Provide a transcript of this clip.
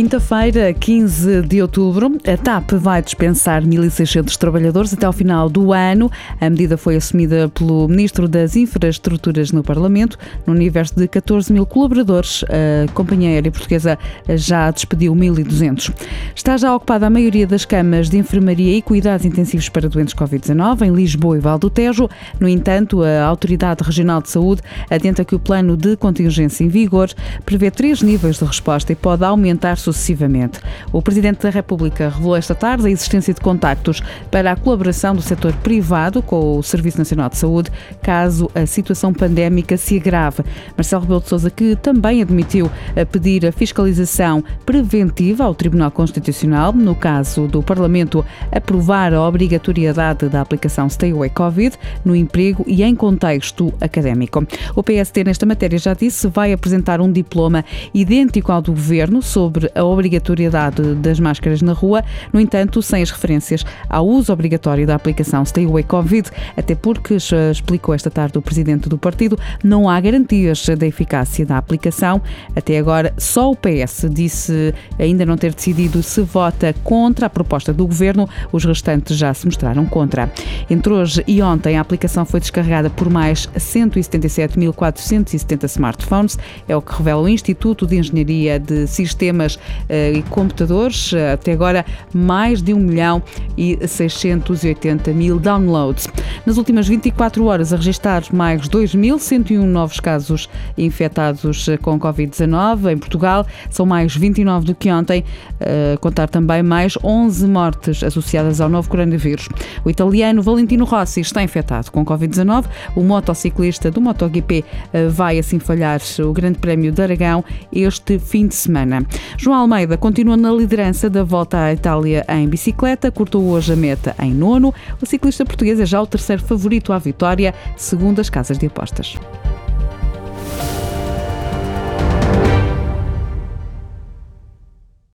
Quinta-feira, 15 de outubro, a TAP vai dispensar 1.600 trabalhadores até ao final do ano. A medida foi assumida pelo Ministro das Infraestruturas no Parlamento. No universo de 14 mil colaboradores, a companhia aérea portuguesa já despediu 1.200. Está já ocupada a maioria das camas de enfermaria e cuidados intensivos para doentes Covid-19 em Lisboa e Val do Tejo. No entanto, a Autoridade Regional de Saúde adianta que o plano de contingência em vigor prevê três níveis de resposta e pode aumentar sucessivamente. O Presidente da República revelou esta tarde a existência de contactos para a colaboração do setor privado com o Serviço Nacional de Saúde, caso a situação pandémica se agrave. Marcelo Rebelo de Sousa, que também admitiu a pedir a fiscalização preventiva ao Tribunal Constitucional, no caso do Parlamento aprovar a obrigatoriedade da aplicação Stay Away Covid no emprego e em contexto académico. O PST, nesta matéria, já disse, vai apresentar um diploma idêntico ao do Governo sobre a obrigatoriedade das máscaras na rua, no entanto, sem as referências ao uso obrigatório da aplicação Stay Away Covid, até porque, explicou esta tarde o presidente do partido, não há garantias da eficácia da aplicação. Até agora, só o PS disse ainda não ter decidido se vota contra a proposta do governo, os restantes já se mostraram contra. Entre hoje e ontem, a aplicação foi descarregada por mais 177.470 smartphones, é o que revela o Instituto de Engenharia de Sistemas e computadores. Até agora, mais de 1 milhão e 680 mil downloads. Nas últimas 24 horas, a registrar mais 2.101 novos casos infectados com Covid-19 em Portugal. São mais 29 do que ontem, contar também mais 11 mortes associadas ao novo coronavírus. O italiano Valentino Rossi está infectado com Covid-19. O motociclista do MotoGP eh, vai assim falhar o Grande Prémio de Aragão este fim de semana. João Almeida continua na liderança da volta à Itália em bicicleta, cortou hoje a meta em nono. O ciclista português é já o terceiro favorito à vitória, segundo as casas de apostas.